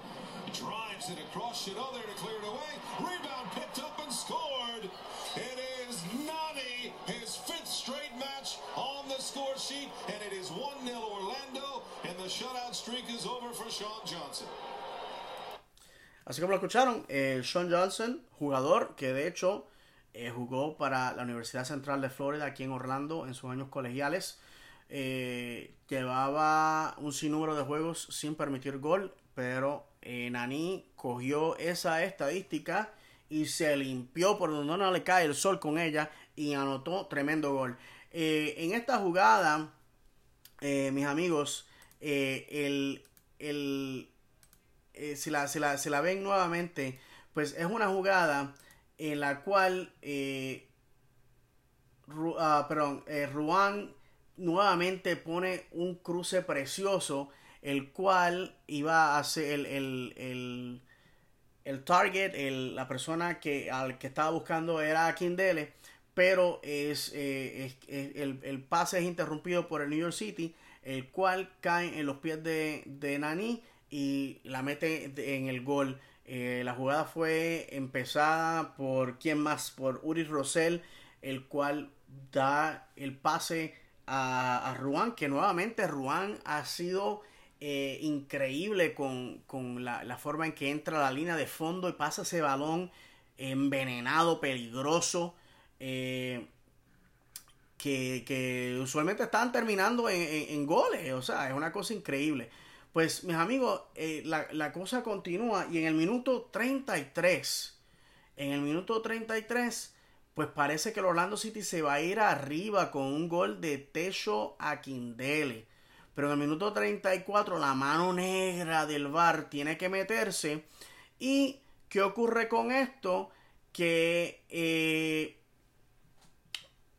Drives it across. Chanel there to clear it away. Rebound picked up and scored. It is Nani, his fifth straight match on the score sheet, and it is 1-0 Orlando, and the shutout streak is over for Sean Johnson. Así como lo escucharon, eh, Sean Johnson, jugador que de hecho Eh, jugó para la Universidad Central de Florida aquí en Orlando en sus años colegiales. Eh, llevaba un sinnúmero de juegos sin permitir gol, pero Nani cogió esa estadística y se limpió por donde no le cae el sol con ella y anotó tremendo gol. en esta jugada, mis amigos, el, si, la, si, la, si la ven nuevamente, pues es una jugada en la cual eh, ah, perdón, eh, Ruan nuevamente pone un cruce precioso, el cual iba a ser el, el, el, target, la persona que, al que estaba buscando era Kindele, pero es, eh, el, pase es interrumpido por el New York City, el cual cae en los pies de, de Nani y la mete en el gol. Eh, la jugada fue empezada por quién más, por Uri Rosell, el cual da el pase a, a Ruan, que nuevamente Ruan ha sido eh, increíble con, la, forma en que entra la línea de fondo y pasa ese balón envenenado, peligroso. Eh, que, usualmente están terminando en goles, o sea, es una cosa increíble. Pues mis amigos, eh, la, cosa continúa y en el minuto 33, en el minuto 33, pues parece que el Orlando City se va a ir arriba con un gol de Techo a Kindele. Pero en el minuto 34 la mano negra del VAR tiene que meterse. ¿Y qué ocurre con esto? Que eh,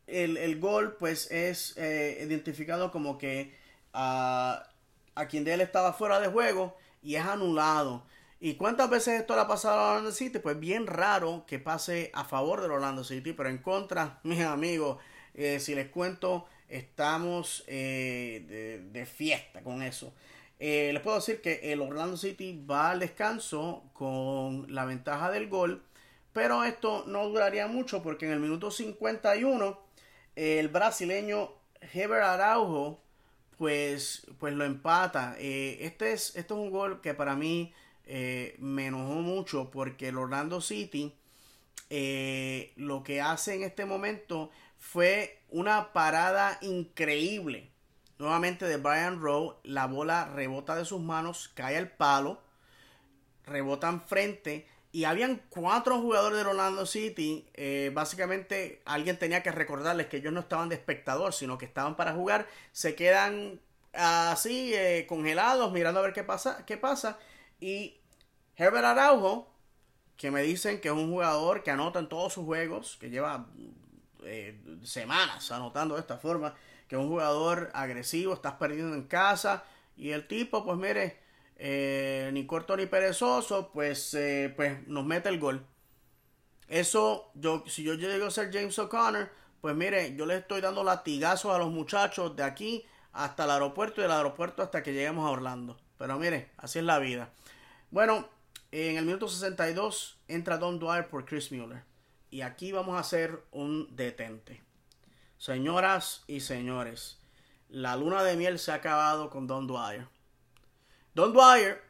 el, gol pues es eh, identificado como que... Uh, a quien de él estaba fuera de juego y es anulado. ¿Y cuántas veces esto le ha pasado a Orlando City? Pues bien raro que pase a favor del Orlando City, pero en contra, *laughs* mis amigos, eh, si les cuento, estamos eh, de, fiesta con eso. Eh, les puedo decir que el Orlando City va al descanso con la ventaja del gol, pero esto no duraría mucho porque en el minuto 51 el brasileño Heber Araujo pues, pues lo empata. Eh, este, es, este es un gol que para mí eh, me enojó mucho porque el Orlando City eh, lo que hace en este momento fue una parada increíble. Nuevamente de Brian Rowe, la bola rebota de sus manos, cae al palo, rebota enfrente y habían cuatro jugadores de Orlando City. Eh, básicamente alguien tenía que recordarles que ellos no estaban de espectador, sino que estaban para jugar. Se quedan así eh, congelados mirando a ver qué pasa, qué pasa. Y Herbert Araujo, que me dicen que es un jugador que anota en todos sus juegos, que lleva eh, semanas anotando de esta forma, que es un jugador agresivo, estás perdiendo en casa. Y el tipo, pues mire, eh, ni corto ni perezoso, pues, pues nos mete el gol. Eso, yo, si yo llego a ser James O'Connor, pues mire, yo le estoy dando latigazos a los muchachos de aquí hasta el aeropuerto y del aeropuerto hasta que lleguemos a Orlando. Pero mire, así es la vida. Bueno, en el minuto 62 entra Don Dwyer por Chris Mueller. Y aquí vamos a hacer un detente. Señoras y señores, la luna de miel se ha acabado con Don Dwyer. Don Dwyer,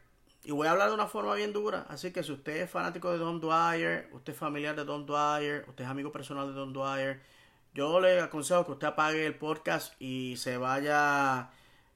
y voy a hablar de una forma bien dura, así que si usted es fanático de Don Dwyer, usted es familiar de Don Dwyer, usted es amigo personal de Don Dwyer, yo le aconsejo que usted apague el podcast y se vaya,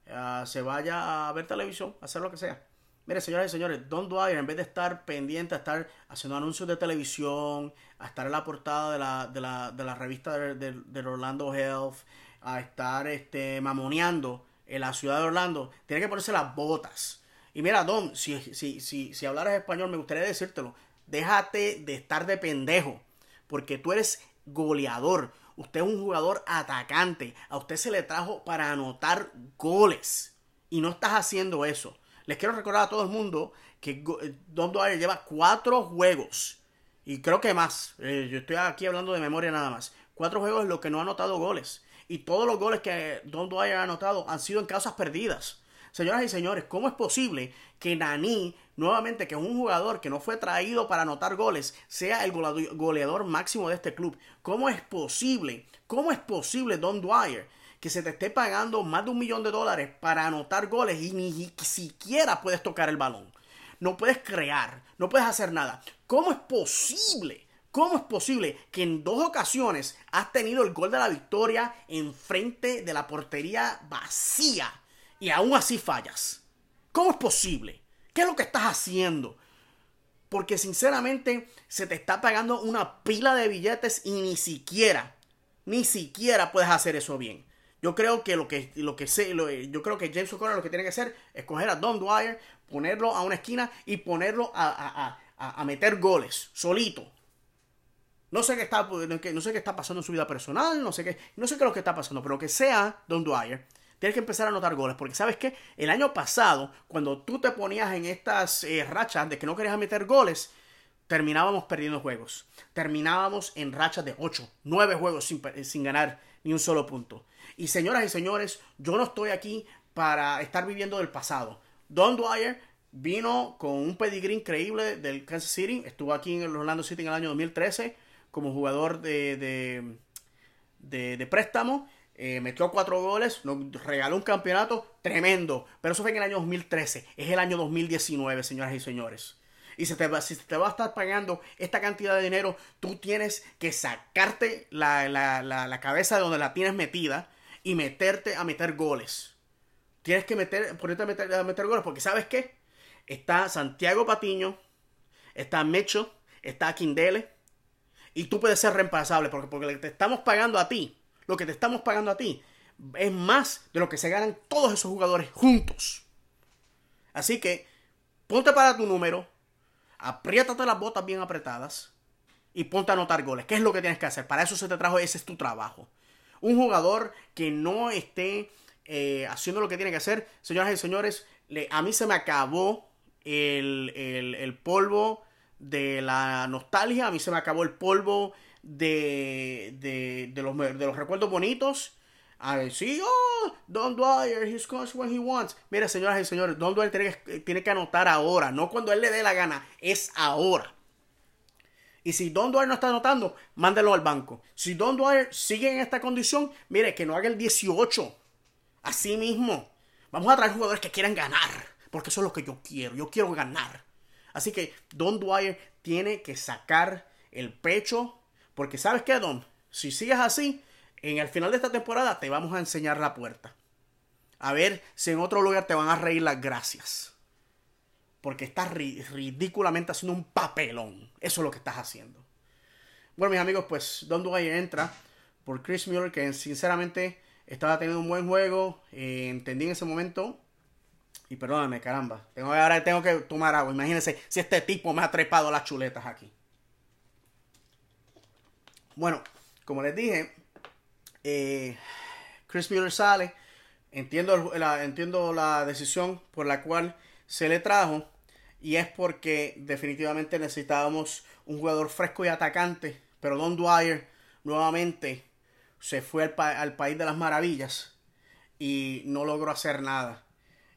uh, se vaya a ver televisión, a hacer lo que sea. Mire, señoras y señores, Don Dwyer, en vez de estar pendiente a estar haciendo anuncios de televisión, a estar en la portada de la, de la, de la revista del Orlando Health, a estar este, mamoneando en la ciudad de Orlando, tiene que ponerse las botas. Y mira, Don, si, si, si, si hablaras español, me gustaría decírtelo. Déjate de estar de pendejo, porque tú eres goleador. Usted es un jugador atacante. A usted se le trajo para anotar goles. Y no estás haciendo eso. Les quiero recordar a todo el mundo que eh, Don Dwyer lleva cuatro juegos. Y creo que más. Eh, yo estoy aquí hablando de memoria nada más. Cuatro juegos en los que no ha anotado goles. Y todos los goles que Don Dwyer ha anotado han sido en causas perdidas. Señoras y señores, ¿cómo es posible que Nani, nuevamente, que es un jugador que no fue traído para anotar goles, sea el goleador máximo de este club? ¿Cómo es posible? ¿Cómo es posible, Don Dwyer, que se te esté pagando más de un millón de dólares para anotar goles y ni siquiera puedes tocar el balón? No puedes crear, no puedes hacer nada. ¿Cómo es posible? ¿Cómo es posible que en dos ocasiones has tenido el gol de la victoria enfrente de la portería vacía? Y aún así fallas. ¿Cómo es posible? ¿Qué es lo que estás haciendo? Porque sinceramente se te está pagando una pila de billetes y ni siquiera, ni siquiera puedes hacer eso bien. Yo creo que lo que, lo que sé, yo creo que James O'Connor lo que tiene que hacer es coger a Don Dwyer, ponerlo a una esquina y ponerlo a, a meter goles, solito. No sé qué está, no sé qué está pasando en su vida personal, no sé qué, no sé qué es lo que está pasando, pero que sea Don Dwyer tienes que empezar a anotar goles. Porque sabes que el año pasado, cuando tú te ponías en estas eh, rachas de que no querías meter goles, terminábamos perdiendo juegos. Terminábamos en rachas de 8, 9 juegos sin, sin ganar ni un solo punto. Y señoras y señores, yo no estoy aquí para estar viviendo del pasado. Don Dwyer vino con un pedigrí increíble del Kansas City. Estuvo aquí en el Orlando City en el año 2013 como jugador de préstamo eh, metió cuatro goles, nos regaló un campeonato tremendo. Pero eso fue en el año 2013. Es el año 2019, señoras y señores. Y si te, va, si te va a estar pagando esta cantidad de dinero, tú tienes que sacarte la, cabeza de donde la tienes metida y meterte a meter goles. Tienes que meter, ponerte a meter, a meter goles porque ¿sabes qué? Está Santiago Patiño, está Mecho, está Quindele y tú puedes ser reemplazable porque, porque te estamos pagando a ti lo que te estamos pagando a ti es más de lo que se ganan todos esos jugadores juntos. Así que ponte para tu número, apriétate las botas bien apretadas y ponte a anotar goles. ¿Qué es lo que tienes que hacer? Para eso se te trajo, ese es tu trabajo. Un jugador que no esté eh, haciendo lo que tiene que hacer, señoras y señores, a mí se me acabó el, el polvo de la nostalgia, a mí se me acabó el polvo de, de, de, los, de los recuerdos bonitos. A decir, oh, Don Dwyer, he scores when he wants. Mira, señoras y señores, Don Dwyer tiene que, tiene que anotar ahora, no cuando él le dé la gana, es ahora. Y si Don Dwyer no está anotando, mándelo al banco. Si Don Dwyer sigue en esta condición, mire, que no haga el 18. Así mismo. Vamos a traer jugadores que quieran ganar. Porque eso es lo que yo quiero. Yo quiero ganar. Así que Don Dwyer tiene que sacar el pecho, porque sabes qué, Don, si sigues así, en el final de esta temporada te vamos a enseñar la puerta. A ver si en otro lugar te van a reír las gracias. Porque estás ridículamente haciendo un papelón. Eso es lo que estás haciendo. Bueno, mis amigos, pues Don Dwyer entra por Chris Mueller, que sinceramente estaba teniendo un buen juego. Eh, entendí en ese momento. Y perdóname, caramba. Tengo, ahora tengo que tomar agua. Imagínense si este tipo me ha trepado las chuletas aquí. Bueno, como les dije, eh, Chris Mueller sale. Entiendo la, entiendo la decisión por la cual se le trajo. Y es porque definitivamente necesitábamos un jugador fresco y atacante. Pero Don Dwyer nuevamente se fue al, país de las maravillas y no logró hacer nada.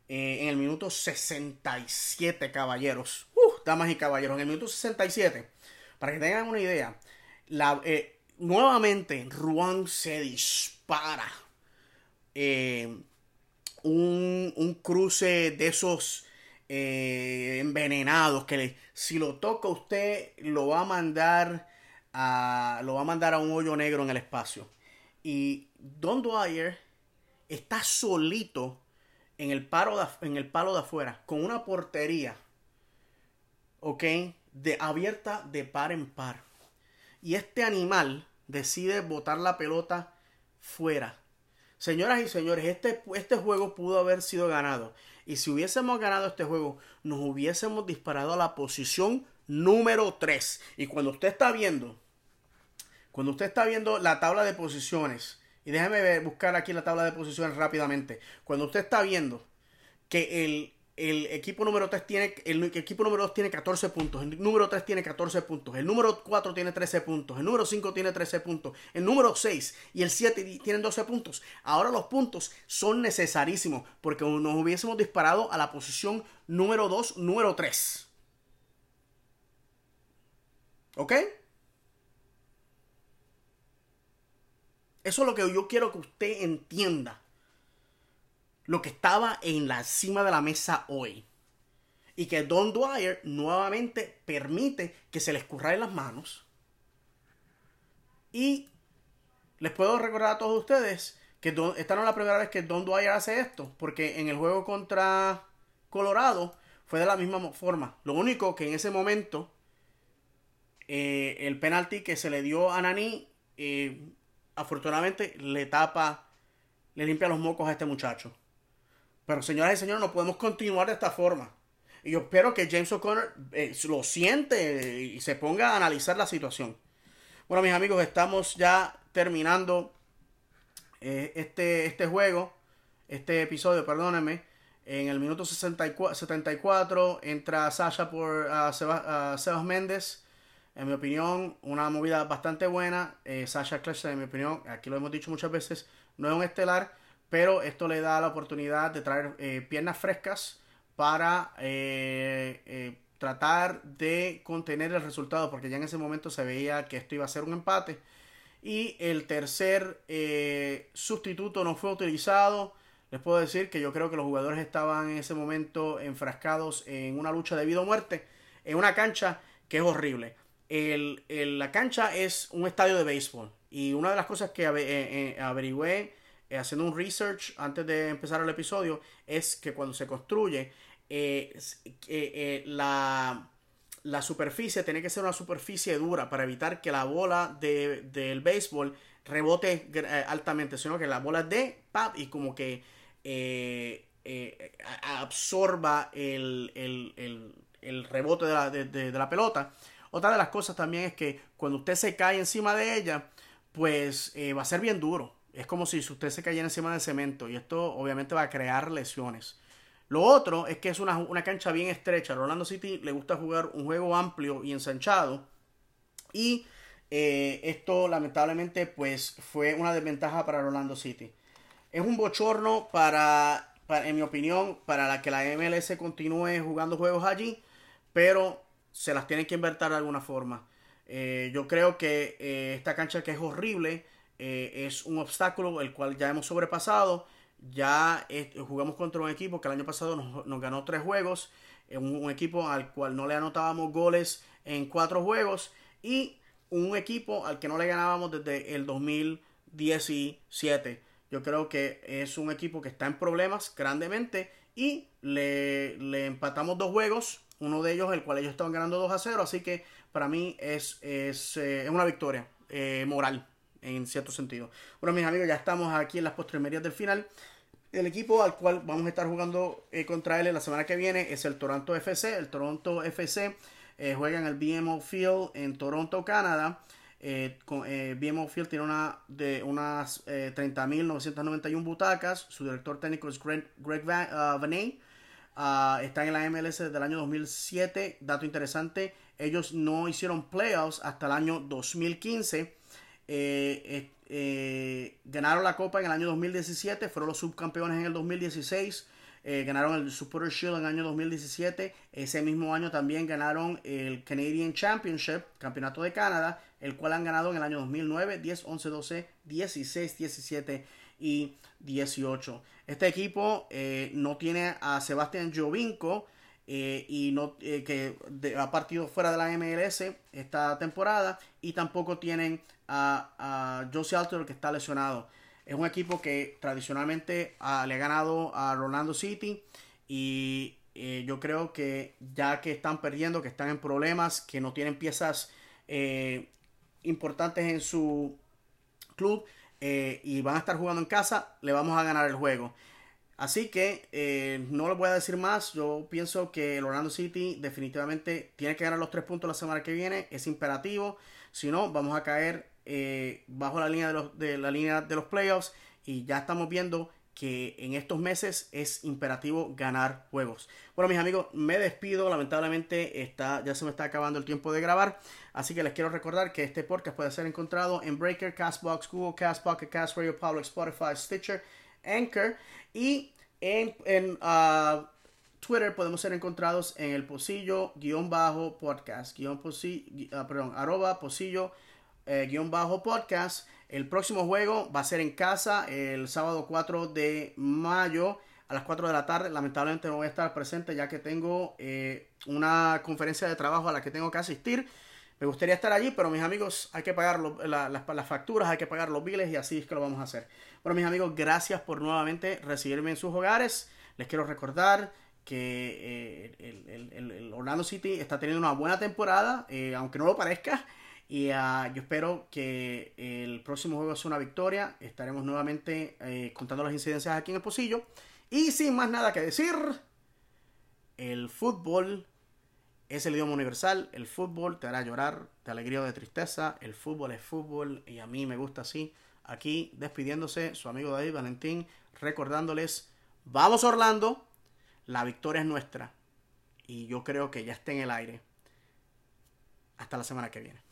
Eh, en el minuto 67, caballeros. Uh, damas y caballeros, en el minuto 67, para que tengan una idea, la, eh, nuevamente Ruan se dispara. Eh, un, cruce de esos envenenados que si lo toca usted lo va a mandar a, lo va a mandar a un hoyo negro en el espacio. Y Don Dwyer está solito en el, palo de, en el palo de afuera, con una portería, ¿ok? De, abierta de par en par. Y este animal decide botar la pelota fuera. Señoras y señores, este, este juego pudo haber sido ganado. Y si hubiésemos ganado este juego, nos hubiésemos disparado a la posición número 3. Y cuando usted está viendo cuando usted está viendo la tabla de posiciones, y déjeme buscar aquí la tabla de posiciones rápidamente. Cuando usted está viendo que el, equipo número 3 tiene, el, equipo número 2 tiene 14 puntos, el número 3 tiene 14 puntos, el número 4 tiene 13 puntos, el número 5 tiene 13 puntos, el número 6 y el 7 tienen 12 puntos. Ahora los puntos son necesarísimos porque nos hubiésemos disparado a la posición número 2, número 3. ¿Ok? Eso es lo que yo quiero que usted entienda. Lo que estaba en la cima de la mesa hoy. Y que Don Dwyer nuevamente permite que se le escurra en las manos. Y les puedo recordar a todos ustedes que esta no es la primera vez que Don Dwyer hace esto. Porque en el juego contra Colorado fue de la misma forma. Lo único que en ese momento eh, el penalti que se le dio a Nani eh, afortunadamente le tapa, le limpia los mocos a este muchacho. Pero señoras y señores, no podemos continuar de esta forma. Y yo espero que James O'Connor eh, lo siente y se ponga a analizar la situación. Bueno, mis amigos, estamos ya terminando eh, este, este juego, este episodio, perdónenme. En el minuto 64, 74 entra Sasha por Sebas Méndez en mi opinión, una movida bastante buena. Eh, Sasha Clutch, en mi opinión, aquí lo hemos dicho muchas veces, no es un estelar, pero esto le da la oportunidad de traer eh, piernas frescas para eh, tratar de contener el resultado, porque ya en ese momento se veía que esto iba a ser un empate. Y el tercer sustituto no fue utilizado. Les puedo decir que yo creo que los jugadores estaban en ese momento enfrascados en una lucha de vida o muerte, en una cancha que es horrible el, la cancha es un estadio de béisbol. Y una de las cosas que eh, eh, averigüé eh, haciendo un research antes de empezar el episodio es que cuando se construye, la, la, superficie tiene que ser una superficie dura para evitar que la bola de, del béisbol rebote altamente, sino que la bola de pap y como que absorba el, rebote de la, de la pelota. Otra de las cosas también es que cuando usted se cae encima de ella, pues eh, va a ser bien duro. Es como si usted se cayera encima del cemento y esto obviamente va a crear lesiones. Lo otro es que es una, cancha bien estrecha. A Orlando City le gusta jugar un juego amplio y ensanchado. Y eh, esto lamentablemente pues fue una desventaja para Orlando City. Es un bochorno para, para, en mi opinión, para la que la MLS continúe jugando juegos allí. Pero se las tienen que invertir de alguna forma. Eh, yo creo que eh, esta cancha que es horrible eh, es un obstáculo el cual ya hemos sobrepasado. Ya jugamos contra un equipo que el año pasado nos, ganó tres juegos. Un, un, equipo al cual no le anotábamos goles en cuatro juegos. Y un equipo al que no le ganábamos desde el 2017. Yo creo que es un equipo que está en problemas grandemente y le, empatamos dos juegos, uno de ellos el cual ellos estaban ganando 2 a 0, así que para mí es, es, eh, una victoria eh, moral en cierto sentido. Bueno, mis amigos, ya estamos aquí en las postrimerías del final. El equipo al cual vamos a estar jugando eh, contra él la semana que viene es el Toronto FC. El Toronto FC juega en el BMO Field en Toronto, Canadá. BMO Field tiene una de unas 30.991 butacas. Su director técnico es Greg, Greg Van, Ah, están en la MLS desde el año 2007. Dato interesante, ellos no hicieron playoffs hasta el año 2015. Eh, eh, ganaron la Copa en el año 2017, fueron los subcampeones en el 2016. Eh, ganaron el Supporter Shield en el año 2017. Ese mismo año también ganaron el Canadian Championship, Campeonato de Canadá, el cual han ganado en el año 2009, 10, 11, 12, 16, 17 y 18. Este equipo eh, no tiene a Sebastián Jovinko eh, y no eh, que ha partido fuera de la MLS esta temporada y tampoco tienen a, a Josie que está lesionado. Es un equipo que tradicionalmente le ha ganado a Rolando City y yo creo que ya que están perdiendo, que están en problemas, que no tienen piezas importantes en su club, eh, y van a estar jugando en casa, le vamos a ganar el juego. Así que eh, no les voy a decir más. Yo pienso que el Orlando City definitivamente tiene que ganar los tres puntos la semana que viene. Es imperativo. Si no, vamos a caer eh, bajo la línea de, los, la línea de los playoffs. Y ya estamos viendo que en estos meses es imperativo ganar juegos. Bueno, mis amigos, me despido. Lamentablemente está, ya se me está acabando el tiempo de grabar. Así que les quiero recordar que este podcast puede ser encontrado en Breaker, Castbox, Google Cast, Pocket Cast, Radio Public, Spotify, Stitcher, Anchor. Y en, uh, Twitter podemos ser encontrados en el pocillo guion bajo podcast, guion posillo, uh, perdón, arroba pocillo eh, guion bajo podcast. El próximo juego va a ser en casa el sábado 4 de mayo a las 4 de la tarde. Lamentablemente no voy a estar presente ya que tengo eh, una conferencia de trabajo a la que tengo que asistir. Me gustaría estar allí, pero mis amigos, hay que pagar las, facturas, hay que pagar los biles y así es que lo vamos a hacer. Bueno, mis amigos, gracias por nuevamente recibirme en sus hogares. Les quiero recordar que eh, el, Orlando City está teniendo una buena temporada, eh, aunque no lo parezca. Y uh, yo espero que el próximo juego sea una victoria. Estaremos nuevamente eh, contando las incidencias aquí en el pocillo. Y sin más nada que decir, el fútbol es el idioma universal. El fútbol te hará llorar de alegría o de tristeza. El fútbol es fútbol y a mí me gusta así. Aquí despidiéndose su amigo David Valentín, recordándoles, vamos Orlando, la victoria es nuestra. Y yo creo que ya está en el aire. Hasta la semana que viene.